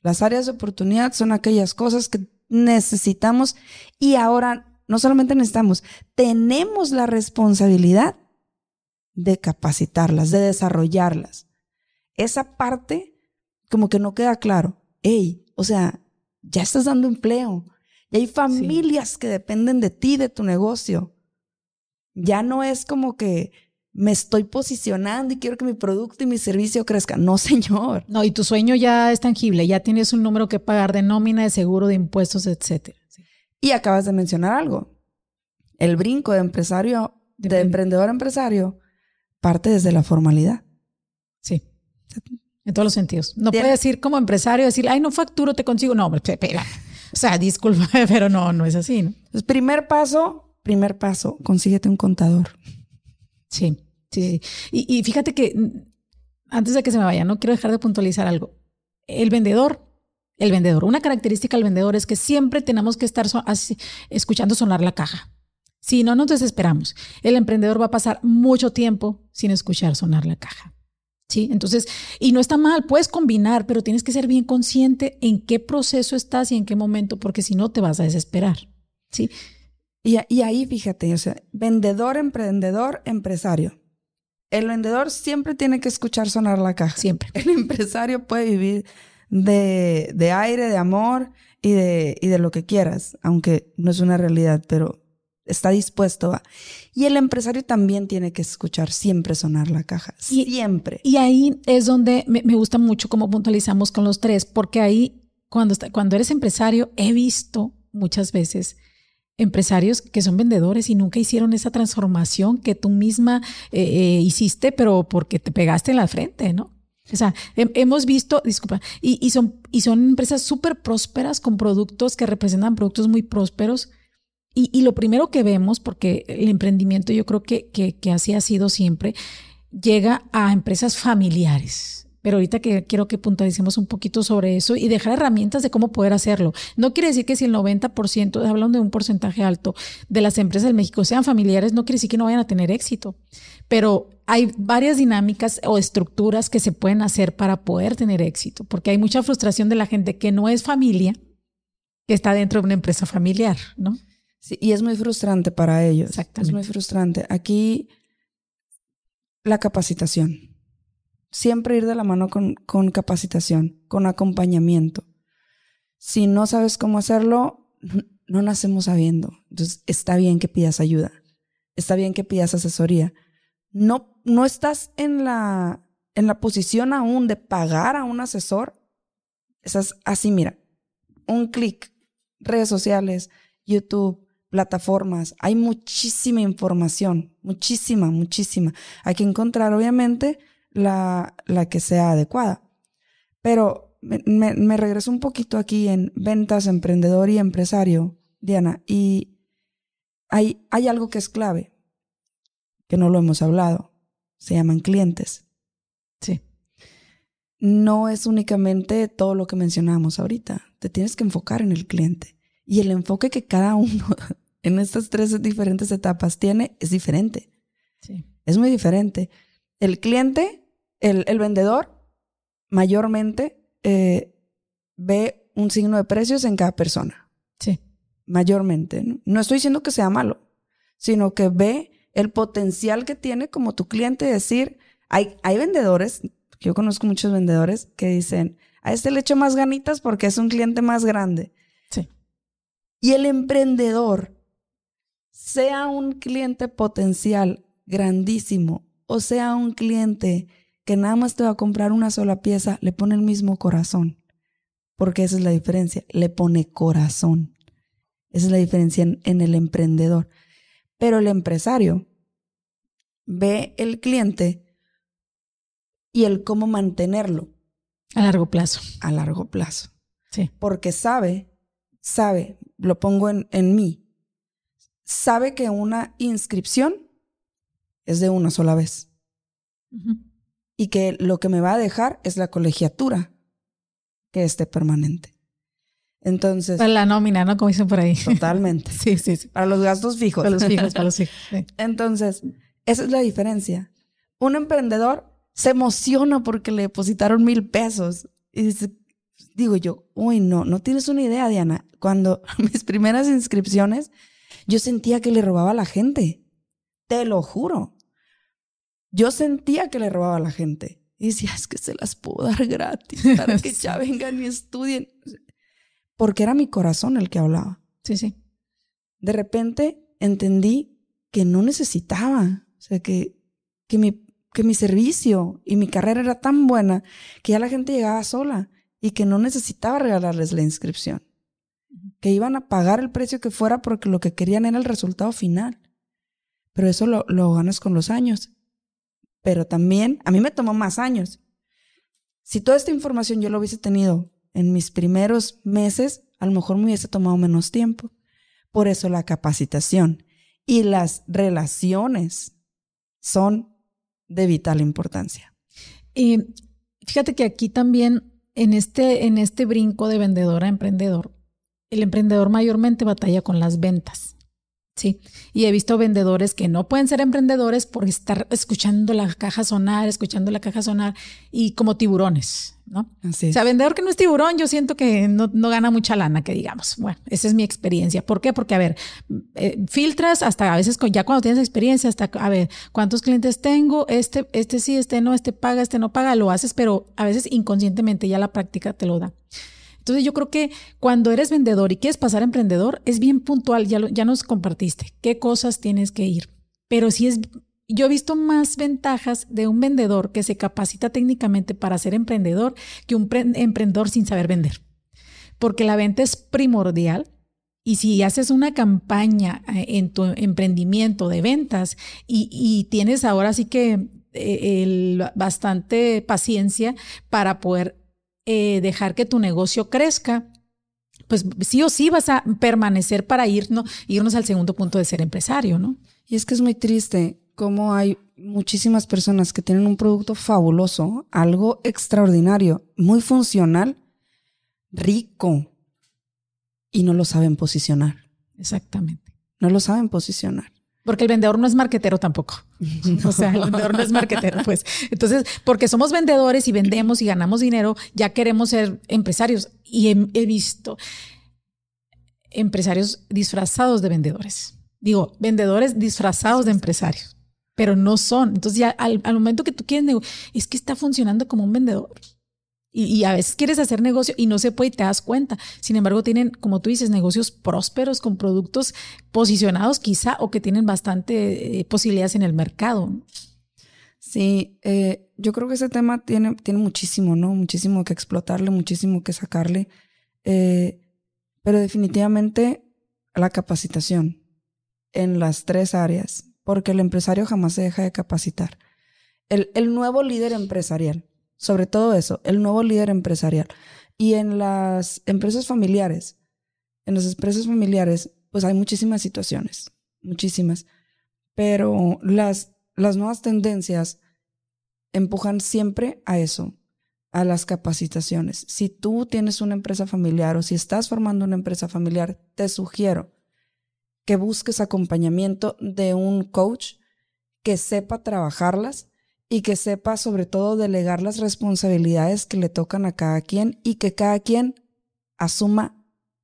Las áreas de oportunidad son aquellas cosas que necesitamos y ahora no solamente necesitamos, tenemos la responsabilidad de capacitarlas, de desarrollarlas. esa parte como que no queda claro. Ey, o sea, ya estás dando empleo. Y hay familias que dependen de ti, de tu negocio. Ya no es como que me estoy posicionando y quiero que mi producto y mi servicio crezcan. No, señor. No, y tu sueño ya es tangible, ya tienes un número que pagar de nómina, de seguro, de impuestos, etcétera. Y acabas de mencionar algo. El brinco de empresario, de, emprendedor a empresario, parte desde la formalidad. Sí. En todos los sentidos. No puedes decir como empresario, decir, ay, no facturo, te consigo. No, espera. O sea, disculpa, pero no, no es así, ¿no? Entonces, primer paso, primer paso, consíguete un contador. Sí, sí. Y, y fíjate que mm, antes de que se me vaya, no quiero dejar de puntualizar algo. El vendedor, el vendedor, una característica del vendedor es que siempre tenemos que estar escuchando sonar la caja. Si no nos desesperamos, el emprendedor va a pasar mucho tiempo sin escuchar sonar la caja. ¿Sí? Entonces, y no está mal, puedes combinar, pero tienes que ser bien consciente en qué proceso estás y en qué momento, porque si no te vas a desesperar. ¿Sí? Y, y ahí fíjate, o sea, vendedor, emprendedor, empresario. El vendedor siempre tiene que escuchar sonar la caja. Siempre. El empresario puede vivir de, de aire, de amor y de, y de lo que quieras, aunque no es una realidad, pero está dispuesto a. Y el empresario también tiene que escuchar siempre sonar la caja, siempre. Y ahí es donde me, gusta mucho cómo puntualizamos con los tres, porque ahí cuando, cuando eres empresario he visto muchas veces empresarios que son vendedores y nunca hicieron esa transformación que tú misma eh, eh, hiciste, pero porque te pegaste en la frente, ¿no? O sea, hemos visto, disculpa, y, y, son, y son empresas súper prósperas con productos que representan productos muy prósperos, y, lo primero que vemos, porque el emprendimiento yo creo que, que, así ha sido siempre, llega a empresas familiares. Pero ahorita que quiero que puntualicemos un poquito sobre eso y dejar herramientas de cómo poder hacerlo. No quiere decir que si el 90%, hablando de un porcentaje alto, de las empresas en México sean familiares, no quiere decir que no vayan a tener éxito. Pero hay varias dinámicas o estructuras que se pueden hacer para poder tener éxito, porque hay mucha frustración de la gente que no es familia, que está dentro de una empresa familiar, ¿no? Sí, y es muy frustrante para ellos. Es muy frustrante. Aquí, la capacitación. Siempre ir de la mano con, con capacitación, con acompañamiento. Si no sabes cómo hacerlo, no nacemos sabiendo. Entonces, está bien que pidas ayuda. Está bien que pidas asesoría. No, no estás en la, en la posición aún de pagar a un asesor. Estás así, mira, un clic, redes sociales, YouTube, plataformas, hay muchísima información, muchísima, muchísima. Hay que encontrar, obviamente, la, la que sea adecuada. Pero me, me, regreso un poquito aquí en ventas, emprendedor y empresario, Diana, y hay, hay algo que es clave, que no lo hemos hablado, se llaman clientes. Sí. No es únicamente todo lo que mencionamos ahorita, te tienes que enfocar en el cliente. Y el enfoque que cada uno en estas tres diferentes etapas tiene es diferente. Sí. Es muy diferente. El cliente, el, el vendedor, mayormente eh, ve un signo de precios en cada persona. Sí. Mayormente. ¿no? no estoy diciendo que sea malo, sino que ve el potencial que tiene como tu cliente decir, hay, hay vendedores, yo conozco muchos vendedores que dicen, a este le echo más ganitas porque es un cliente más grande. Y el emprendedor, sea un cliente potencial grandísimo o sea un cliente que nada más te va a comprar una sola pieza, le pone el mismo corazón. Porque esa es la diferencia, le pone corazón. Esa es la diferencia en, el emprendedor. Pero el empresario ve el cliente y el cómo mantenerlo. A largo plazo. A largo plazo. Sí. Porque sabe, sabe, lo pongo en, en mí, sabe que una inscripción es de una sola vez. Y que lo que me va a dejar es la colegiatura que esté permanente. Entonces. Para la nómina, ¿no? Como dicen por ahí. Totalmente. sí, sí, sí. Para los gastos fijos. Para los fijos, para los fijos. Entonces, esa es la diferencia. Un emprendedor se emociona porque le depositaron mil pesos. Y dice, digo yo, uy, no, no tienes una idea, Diana. Cuando mis primeras inscripciones, yo sentía que le robaba a la gente. Te lo juro. Yo sentía que le robaba a la gente. Y decía, es que se las puedo dar gratis para que ya vengan y estudien. Porque era mi corazón el que hablaba. Sí, sí. De repente entendí que no necesitaba, o sea, que, que, mi, que mi servicio y mi carrera era tan buena que ya la gente llegaba sola y que no necesitaba regalarles la inscripción, que iban a pagar el precio que fuera porque lo que querían era el resultado final. Pero eso lo, lo ganas con los años. Pero también a mí me tomó más años. Si toda esta información yo lo hubiese tenido en mis primeros meses, a lo mejor me hubiese tomado menos tiempo. Por eso la capacitación y las relaciones son de vital importancia. Y fíjate que aquí también, en este, en este brinco de vendedor a emprendedor, el emprendedor mayormente batalla con las ventas. Sí, y he visto vendedores que no pueden ser emprendedores por estar escuchando la caja sonar, escuchando la caja sonar y como tiburones, ¿no? Así O sea, vendedor que no es tiburón, yo siento que no, no gana mucha lana, que digamos. Bueno, esa es mi experiencia. ¿Por qué? Porque, a ver, eh, filtras hasta a veces con- ya cuando tienes experiencia, hasta, a ver, ¿cuántos clientes tengo? Este, este sí, este no, este paga, este no paga, lo haces, pero a veces inconscientemente ya la práctica te lo da. Entonces yo creo que cuando eres vendedor y quieres pasar a emprendedor, es bien puntual, ya, lo- ya nos compartiste qué cosas tienes que ir. Pero si es, yo he visto más ventajas de un vendedor que se capacita técnicamente para ser emprendedor que un pre- emprendedor sin saber vender. Porque la venta es primordial. Y si haces una campaña eh, en tu emprendimiento de ventas y, tienes ahora sí que eh, bastante paciencia para poder eh, dejar que tu negocio crezca, pues sí o sí vas a permanecer para irnos, irnos al segundo punto de ser empresario, ¿no? Y es que es muy triste cómo hay muchísimas personas que tienen un producto fabuloso, algo extraordinario, muy funcional, rico, y no lo saben posicionar. Exactamente. No lo saben posicionar. Porque el vendedor no es marquetero tampoco. O sea, el vendedor no es marquetero, pues. Entonces, porque somos vendedores y vendemos y ganamos dinero, ya queremos ser empresarios. Y he, he visto empresarios disfrazados de vendedores. Digo, vendedores disfrazados de empresarios, pero no son. Entonces, ya al, al momento que tú quieres nego- es que está funcionando como un vendedor. Y, a veces quieres hacer negocio y no se puede y te das cuenta. Sin embargo, tienen, como tú dices, negocios prósperos con productos posicionados quizá o que tienen bastante eh, posibilidades en el mercado. Sí, eh, yo creo que ese tema tiene, tiene muchísimo, ¿no? Muchísimo que explotarle, muchísimo que sacarle. Eh, pero definitivamente la capacitación en las tres áreas, porque el empresario jamás se deja de capacitar. El, el nuevo líder empresarial, sobre todo eso, el nuevo líder empresarial. Y en las empresas familiares, en las empresas familiares, pues hay muchísimas situaciones, muchísimas. Pero las, las nuevas tendencias empujan siempre a eso, a las capacitaciones. Si tú tienes una empresa familiar o si estás formando una empresa familiar, te sugiero que busques acompañamiento de un coach que sepa trabajarlas y que sepa sobre todo delegar las responsabilidades que le tocan a cada quien y que cada quien asuma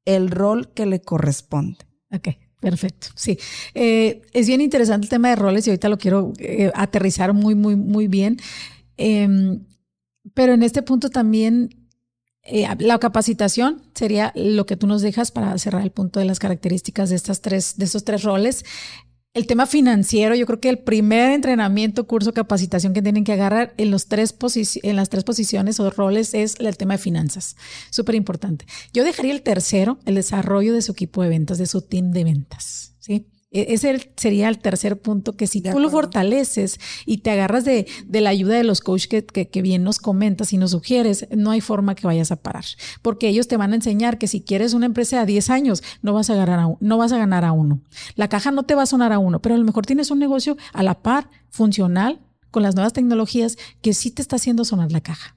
el rol que le corresponde. Ok, perfecto. Sí, Eh, es bien interesante el tema de roles y ahorita lo quiero eh, aterrizar muy, muy, muy bien. Em, pero en este punto también eh, la capacitación sería lo que tú nos dejas para cerrar el punto de las características de estas tres, de estos tres roles. El tema financiero, yo creo que el primer entrenamiento, curso, capacitación que tienen que agarrar en, los tres en las tres posiciones o roles es el tema de finanzas. Súper importante. Yo dejaría el tercero, el desarrollo de su equipo de ventas, de su team de ventas. ¿sí? E- Ese sería el tercer punto que si De tú lo fortaleces y te agarras de, de la ayuda de los coaches que, que, que bien nos comentas y nos sugieres, no hay forma que vayas a parar. Porque ellos te van a enseñar que si quieres una empresa a 10 años, no vas a ganar a, no vas a ganar a uno. La caja no te va a sonar a uno, pero a lo mejor tienes un negocio a la par, funcional, con las nuevas tecnologías, que sí te está haciendo sonar la caja.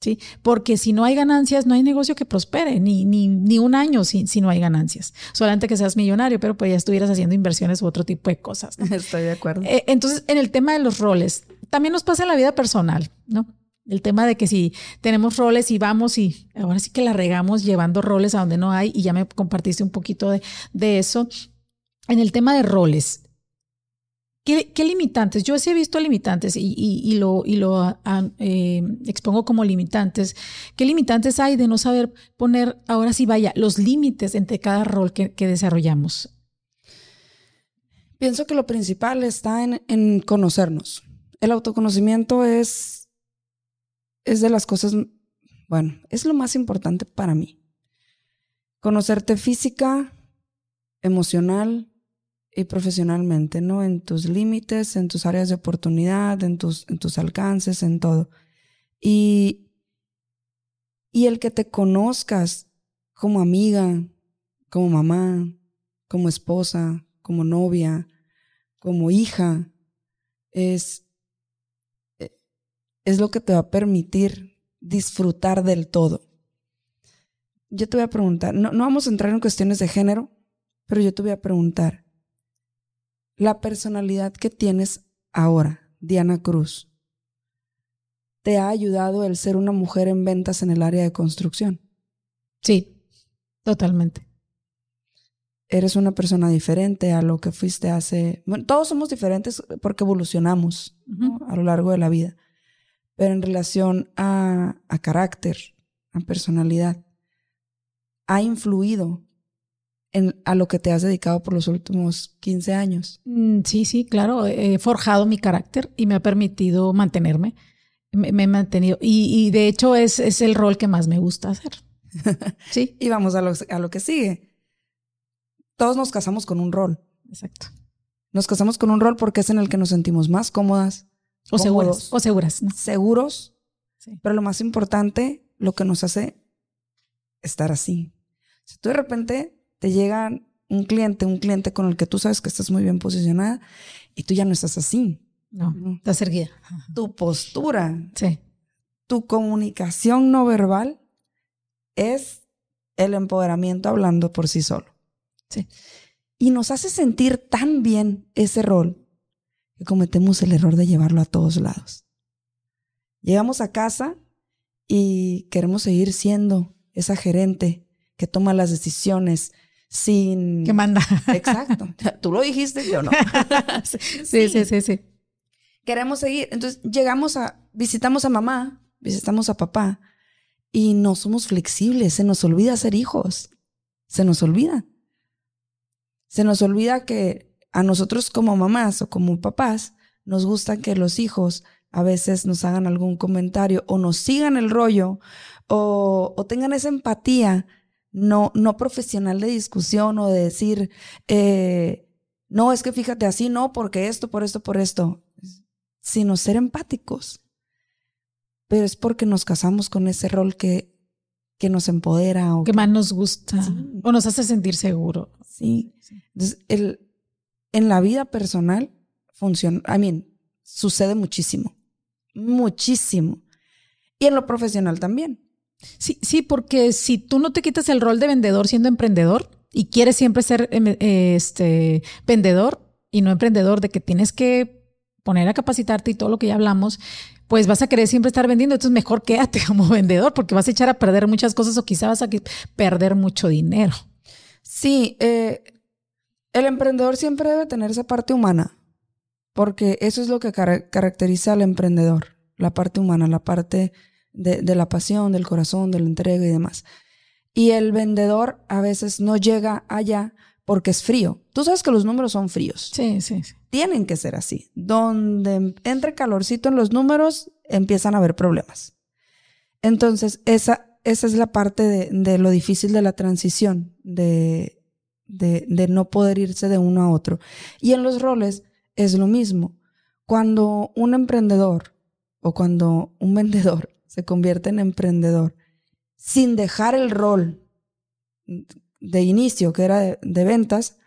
¿Sí? Porque si no hay ganancias, no hay negocio que prospere, ni, ni, ni un año si, si no hay ganancias. Solamente que seas millonario, pero pues ya estuvieras haciendo inversiones u otro tipo de cosas. ¿no? Estoy de acuerdo. Eh, entonces, en el tema de los roles, también nos pasa en la vida personal, ¿no? El tema de que si tenemos roles y vamos y ahora sí que la regamos llevando roles a donde no hay, y ya me compartiste un poquito de, de eso. En el tema de roles, ¿Qué, limitantes? Yo sí he visto limitantes y, lo, lo ah, eh, expongo como limitantes. ¿Qué limitantes hay de no saber poner, ahora sí vaya, los límites entre cada rol que, desarrollamos? Pienso que lo principal está en, conocernos. El autoconocimiento es de las cosas, bueno, es lo más importante para mí. Conocerte física, emocional, y profesionalmente, ¿no? En tus límites, en tus áreas de oportunidad, en tus, en tus alcances, en todo. Y, y el que te conozcas como amiga, como mamá, como esposa, como novia, como hija, es, es lo que te va a permitir disfrutar del todo. Yo te voy a preguntar, no, no vamos a entrar en cuestiones de género, pero yo te voy a preguntar, la personalidad que tienes ahora, Diana Cruz, te ha ayudado el ser una mujer en ventas en el área de construcción. Sí, totalmente. Eres una persona diferente a lo que fuiste hace... Bueno, todos somos diferentes porque evolucionamos a lo largo de la vida, pero en relación a, a carácter, a personalidad, ha influido a lo que te has dedicado por los últimos 15 años. Mm, sí, sí, claro. He forjado mi carácter y me ha permitido mantenerme. Me, he mantenido. Y, de hecho es, es, el rol que más me gusta hacer. sí. y vamos a lo, a lo que sigue. Todos nos casamos con un rol. Exacto. Nos casamos con un rol porque es en el que nos sentimos más cómodas. O seguras. O seguras. Seguros. Sí. Pero lo más importante, lo que nos hace estar así. Si tú de repente te llega un cliente, un cliente con el que tú sabes que estás muy bien posicionada y tú ya no estás así. No, estás erguida. Tu postura, sí. tu comunicación no verbal es el empoderamiento hablando por sí solo. Sí. Y nos hace sentir tan bien ese rol que cometemos el error de llevarlo a todos lados. Llegamos a casa y queremos seguir siendo esa gerente que toma las decisiones, sin... Que manda. Exacto. Tú lo dijiste, yo no. sí, sí, sí, sí, Queremos seguir. Entonces llegamos a, visitamos a mamá, visitamos a papá y no somos flexibles. Se nos olvida ser hijos. Se nos olvida. Se nos olvida que a nosotros como mamás o como papás nos gusta que los hijos a veces nos hagan algún comentario o nos sigan el rollo o, o tengan esa empatía no, no profesional de discusión o de decir, eh, no, es que fíjate así, no, porque esto, por esto, por esto, sino ser empáticos. Pero es porque nos casamos con ese rol que, que nos empodera. O que, más nos gusta o nos hace sentir seguro. Sí. Entonces, el, en la vida personal funciona, I mean, sucede muchísimo, muchísimo. Y en lo profesional también. Sí, sí, porque si tú no te quitas el rol de vendedor siendo emprendedor y quieres siempre ser em, este, vendedor y no emprendedor, de que tienes que poner a capacitarte y todo lo que ya hablamos, pues vas a querer siempre estar vendiendo. Entonces mejor quédate como vendedor porque vas a echar a perder muchas cosas o quizás vas a perder mucho dinero. Sí, eh, el emprendedor siempre debe tener esa parte humana porque eso es lo que caracteriza al emprendedor, la parte humana, la parte de, la pasión, del corazón, de la entrega y demás. Y el vendedor a veces no llega allá porque es frío. Tú sabes que los números son fríos. Sí, sí, sí. Tienen que ser así. Donde entre calorcito en los números, empiezan a haber problemas. Entonces, esa, esa es la parte de, lo difícil de la transición, de, de, de no poder irse de uno a otro. Y en los roles es lo mismo. Cuando un emprendedor o cuando un vendedor se convierte en emprendedor sin dejar el rol de inicio, que era de, ventas,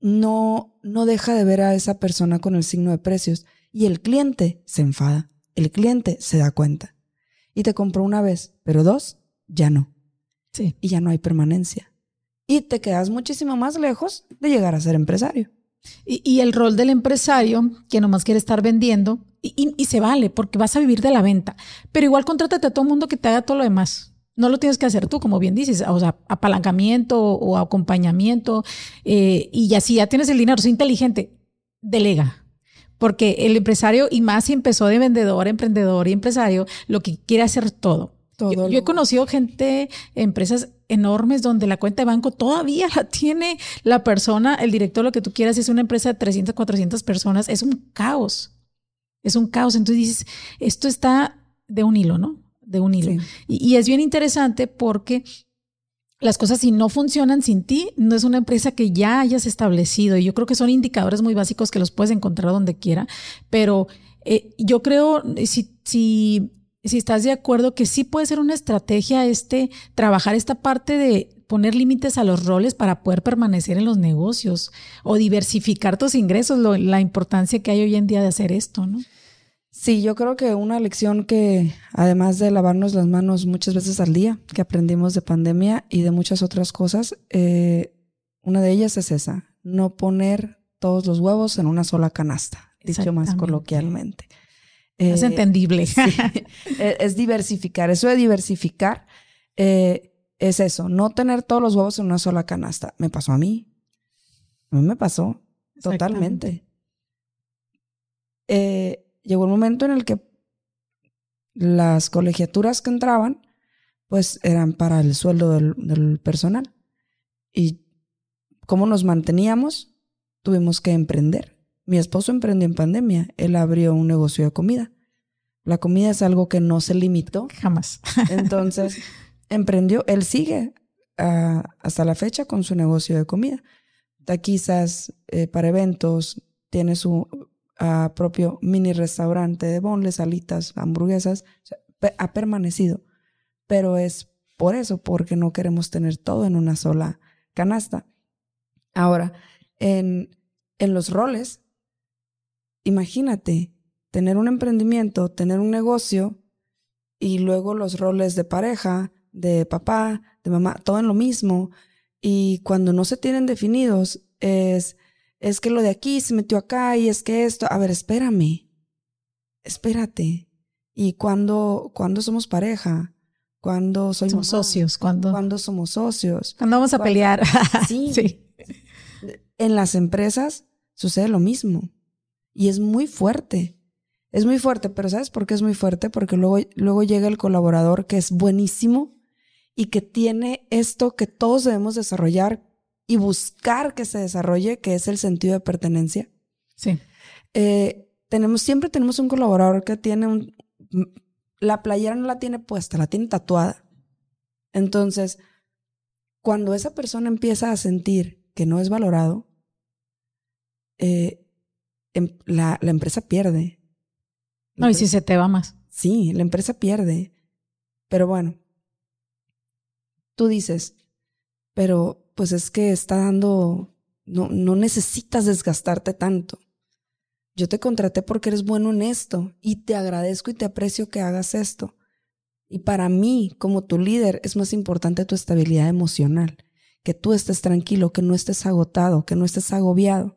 no, no deja de ver a esa persona con el signo de precios y el cliente se enfada, el cliente se da cuenta y te compró una vez, pero dos, ya no. Sí. Y ya no hay permanencia. Y te quedas muchísimo más lejos de llegar a ser empresario. Y, el rol del empresario, que nomás quiere estar vendiendo, y, se vale, porque vas a vivir de la venta. Pero igual contrátate a todo mundo que te haga todo lo demás. No lo tienes que hacer tú, como bien dices, o sea, apalancamiento o acompañamiento. Eh, y así ya tienes el dinero, soy inteligente, delega. Porque el empresario, y más si empezó de vendedor, emprendedor y empresario, lo que quiere hacer todo. Todo yo, he conocido gente, empresas enormes donde la cuenta de banco todavía la tiene la persona, el director, lo que tú quieras, es una empresa de 300, 400 personas, es un caos. Es un caos. Entonces dices, esto está de un hilo, ¿no? De un hilo. Y, y, es bien interesante porque las cosas si no funcionan sin ti, no es una empresa que ya hayas establecido. Y yo creo que son indicadores muy básicos que los puedes encontrar donde quiera. Pero eh, yo creo, si, si, si estás de acuerdo, que sí puede ser una estrategia este, trabajar esta parte de poner límites a los roles para poder permanecer en los negocios o diversificar tus ingresos, la importancia que hay hoy en día de hacer esto, ¿no? Sí, yo creo que una lección que, además de lavarnos las manos muchas veces al día, que aprendimos de pandemia y de muchas otras cosas, eh, una de ellas es esa, no poner todos los huevos en una sola canasta, dicho más coloquialmente. Es eh, entendible. E, es diversificar. Eso de diversificar eh, es eso, no tener todos los huevos en una sola canasta. Me pasó a mí. A mí me pasó totalmente. Eh, llegó un momento en el que las colegiaturas que entraban, pues eran para el sueldo del, personal. Y cómo nos manteníamos, tuvimos que emprender. Mi esposo emprendió en pandemia, él abrió un negocio de comida. La comida es algo que no se limitó. Jamás. Entonces, emprendió, él sigue ah, hasta la fecha con su negocio de comida. Taquizas eh, para eventos, tiene su propio mini restaurante de bonles, alitas, hamburguesas, ha permanecido. Pero es por eso, porque no queremos tener todo en una sola canasta. Ahora, en, en los roles, imagínate tener un emprendimiento, tener un negocio y luego los roles de pareja, de papá, de mamá, todo en lo mismo. Y cuando no se tienen definidos, es es que lo de aquí se metió acá y es que esto, a ver, espérame, espérate. ¿Y cuando, cuando somos pareja? ¿Cuándo somos socios? ¿Cuándo? ¿Cuándo somos socios? Cuando vamos a pelear. Sí. sí. En las empresas sucede lo mismo. Y es muy fuerte. Es muy fuerte, pero ¿sabes por qué es muy fuerte? Porque luego, luego llega el colaborador que es buenísimo y que tiene esto que todos debemos desarrollar, y buscar que se desarrolle, que es el sentido de pertenencia. Sí. Eh, tenemos, siempre tenemos un colaborador que tiene un, la playera no la tiene puesta, la tiene tatuada. Entonces, cuando esa persona empieza a sentir que no es valorado, eh, la, la, empresa pierde. no, y si se te va más. Sí, la empresa pierde. Pero bueno, tú dices, pero pues es que está dando, no, no necesitas desgastarte tanto. Yo te contraté porque eres bueno en esto y te agradezco y te aprecio que hagas esto. Y para mí, como tu líder, es más importante tu estabilidad emocional, que tú estés tranquilo, que no estés agotado, que no estés agobiado.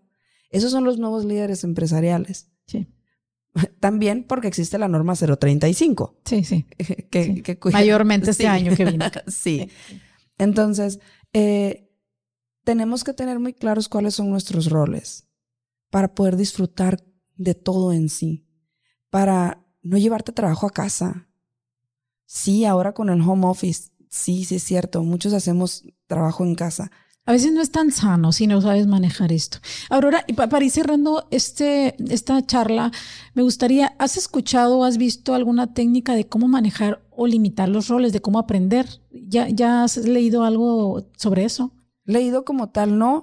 Esos son los nuevos líderes empresariales. Sí. También porque existe la norma 035. Sí, sí. Que, Mayormente este año que vino. sí. Entonces, eh, tenemos que tener muy claros cuáles son nuestros roles para poder disfrutar de todo en sí, para no llevarte trabajo a casa. Sí, ahora con el home office, sí, sí es cierto, muchos hacemos trabajo en casa. A veces no es tan sano si no sabes manejar esto. Aurora, para ir cerrando este, esta charla, me gustaría, ¿has escuchado o has visto alguna técnica de cómo manejar o limitar los roles, de cómo aprender? ¿Ya, ya has leído algo sobre eso? Leído como tal, no.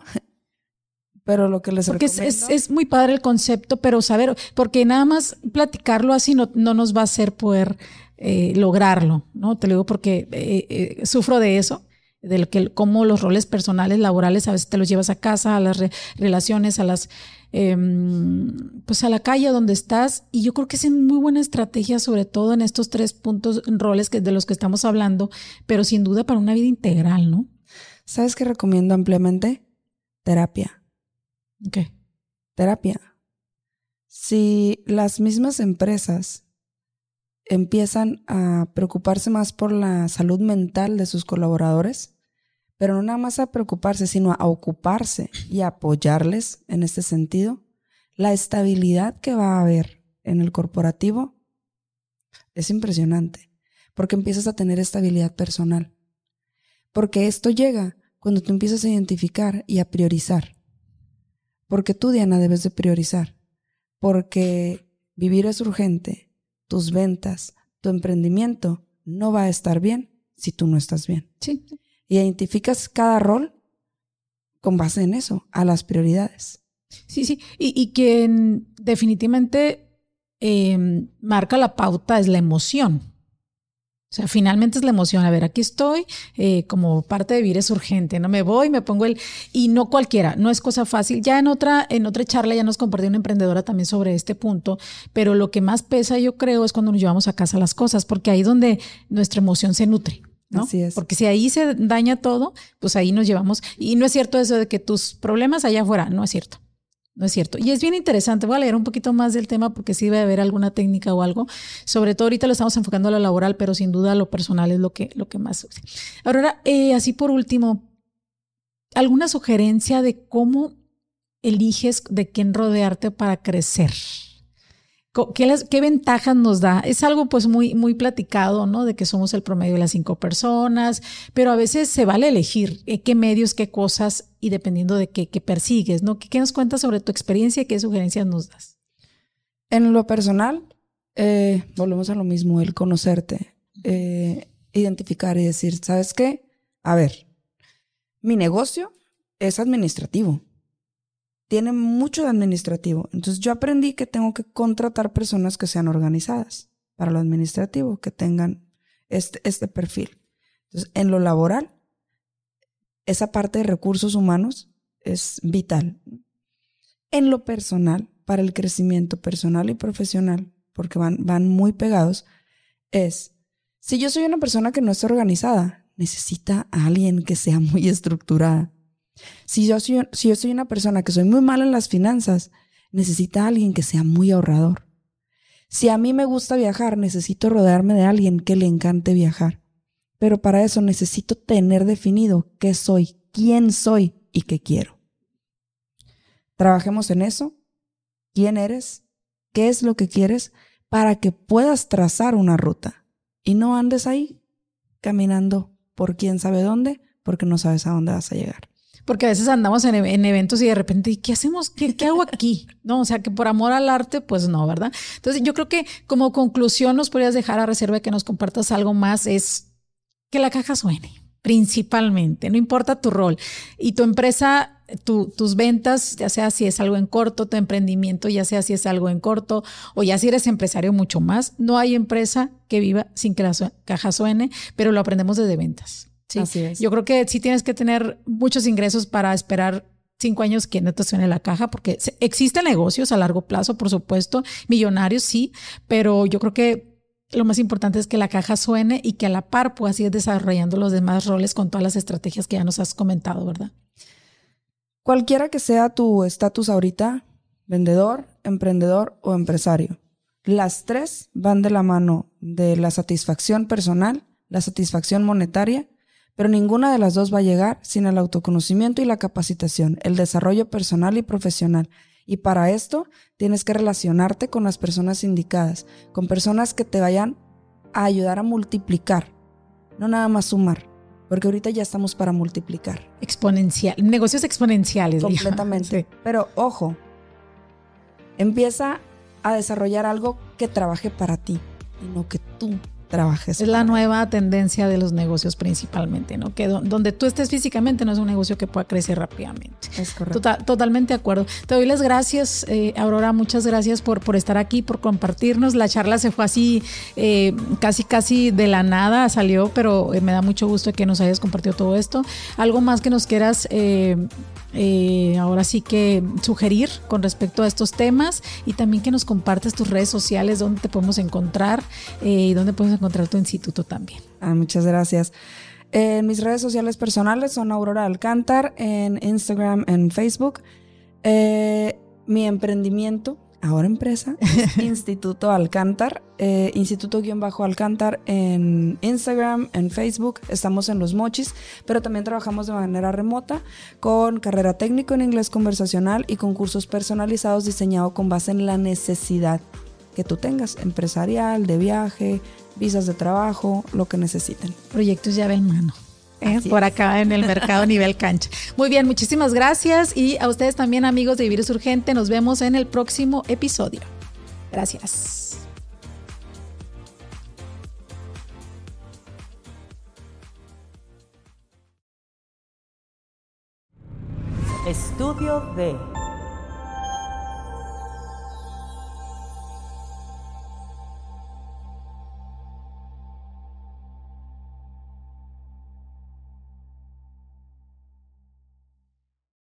Pero lo que les porque es, es, muy padre el concepto, pero saber, porque nada más platicarlo así no, no nos va a hacer poder eh, lograrlo, ¿no? Te lo digo porque eh, eh, sufro de eso, de que cómo los roles personales, laborales, a veces te los llevas a casa, a las relaciones, a las em, pues a la calle donde estás. Y yo creo que es muy buena estrategia, sobre todo en estos tres puntos, roles que, de los que estamos hablando, pero sin duda para una vida integral, ¿no? ¿Sabes qué recomiendo ampliamente? Terapia. ¿Qué? Terapia. Si las mismas empresas empiezan a preocuparse más por la salud mental de sus colaboradores, pero no nada más a preocuparse, sino a ocuparse y apoyarles en este sentido, la estabilidad que va a haber en el corporativo es impresionante, porque empiezas a tener estabilidad personal. Porque esto llega cuando tú empiezas a identificar y a priorizar. Porque tú, Diana, debes de priorizar. Porque vivir es urgente, tus ventas, tu emprendimiento no va a estar bien si tú no estás bien. Sí. Y identificas cada rol con base en eso, a las prioridades. Sí, sí. Y, que definitivamente em, marca la pauta es la emoción. O sea, finalmente es la emoción. A ver, aquí estoy, eh, como parte de vivir es urgente, no me voy, me pongo el y no cualquiera, no es cosa fácil. Ya en otra en otra charla ya nos compartió una emprendedora también sobre este punto, pero lo que más pesa yo creo es cuando nos llevamos a casa las cosas, porque ahí donde nuestra emoción se nutre. ¿No? Así es. Porque si ahí se daña todo, pues ahí nos llevamos. Y no es cierto eso de que tus problemas allá afuera, no es cierto. No es cierto. Y es bien interesante. Voy a leer un poquito más del tema porque sí debe haber alguna técnica o algo. Sobre todo ahorita lo estamos enfocando a lo laboral, pero sin duda lo personal es lo que, lo que más. Ahora, eh, así por último, ¿alguna sugerencia de cómo eliges de quién rodearte para crecer? ¿Qué, ventajas nos da? Es algo pues muy, muy platicado, ¿no? De que somos el promedio de las cinco personas, pero a veces se vale elegir eh, qué medios, qué cosas y dependiendo de qué, persigues, ¿no? ¿Qué, nos cuentas sobre tu experiencia y qué sugerencias nos das? En lo personal, eh, volvemos a lo mismo, el conocerte, eh, identificar y decir, ¿sabes qué? A ver, mi negocio es administrativo tiene mucho de administrativo. Entonces yo aprendí que tengo que contratar personas que sean organizadas para lo administrativo, que tengan este, este perfil. Entonces, en lo laboral, esa parte de recursos humanos es vital. En lo personal, para el crecimiento personal y profesional, porque van, van muy pegados, es, si yo soy una persona que no está organizada, necesita a alguien que sea muy estructurada. Si yo, soy, si yo soy una persona que soy muy mala en las finanzas, necesita alguien que sea muy ahorrador. Si a mí me gusta viajar, necesito rodearme de alguien que le encante viajar. Pero para eso necesito tener definido qué soy, quién soy y qué quiero. Trabajemos en eso. ¿Quién eres? ¿Qué es lo que quieres? Para que puedas trazar una ruta y no andes ahí caminando por quién sabe dónde porque no sabes a dónde vas a llegar porque a veces andamos en, eventos y de repente, ¿qué hacemos? ¿Qué, ¿Qué, hago aquí? No, o sea, que por amor al arte, pues no, ¿verdad? Entonces, yo creo que como conclusión nos podrías dejar a reserva que nos compartas algo más, es que la caja suene, principalmente, no importa tu rol. Y tu empresa, tus ventas, ya sea si es algo en corto, tu emprendimiento, ya sea si es algo en corto, o ya si eres empresario mucho más, no hay empresa que viva sin que la caja suene, pero lo aprendemos desde ventas. Sí. Así es. Yo creo que sí tienes que tener muchos ingresos para esperar cinco años que no te suene la caja, porque existen negocios a largo plazo, por supuesto, millonarios sí, pero yo creo que lo más importante es que la caja suene y que a la par puedas ir desarrollando los demás roles con todas las estrategias que ya nos has comentado, ¿verdad? Cualquiera que sea tu estatus ahorita, vendedor, emprendedor o empresario, las tres van de la mano de la satisfacción personal, la satisfacción monetaria pero ninguna de las dos va a llegar sin el autoconocimiento y la capacitación, el desarrollo personal y profesional. Y para esto tienes que relacionarte con las personas indicadas, con personas que te vayan a ayudar a multiplicar, no nada más sumar, porque ahorita ya estamos para multiplicar. Exponencial, negocios exponenciales. Completamente. Pero ojo, empieza a desarrollar algo que trabaje para ti y no que tú trabajes. Es la nueva tendencia de los negocios principalmente, ¿no? Que donde tú estés físicamente no es un negocio que pueda crecer rápidamente. Es correcto. totalmente de acuerdo. Te doy las gracias, eh, Aurora, muchas gracias por, por estar aquí, por compartirnos. La charla se fue así, eh, casi, casi de la nada salió, pero eh, me da mucho gusto que nos hayas compartido todo esto. ¿Algo más que nos quieras eh, ahora sí que sugerir con respecto a estos temas y también que nos compartas tus redes sociales, dónde te podemos encontrar eh, y dónde podemos encontrar tu instituto también. Ah, muchas gracias. mis redes sociales personales son Aurora Alcántar en Instagram, en Facebook. Eh, mi emprendimiento, ahora empresa, Instituto Alcántar, eh, Instituto-Alcántar en Instagram, en Facebook, estamos en Los Mochis, pero también trabajamos de manera remota con carrera técnico en inglés conversacional y con cursos personalizados diseñados con base en la necesidad que tú tengas, empresarial, de viaje, visas de trabajo, lo que necesiten. Proyectos llave en mano. ¿eh? por acá en el mercado nivel cancha. Muy bien, muchísimas gracias y a ustedes también amigos de Virus Urgente, nos vemos en el próximo episodio. Gracias. Estudio de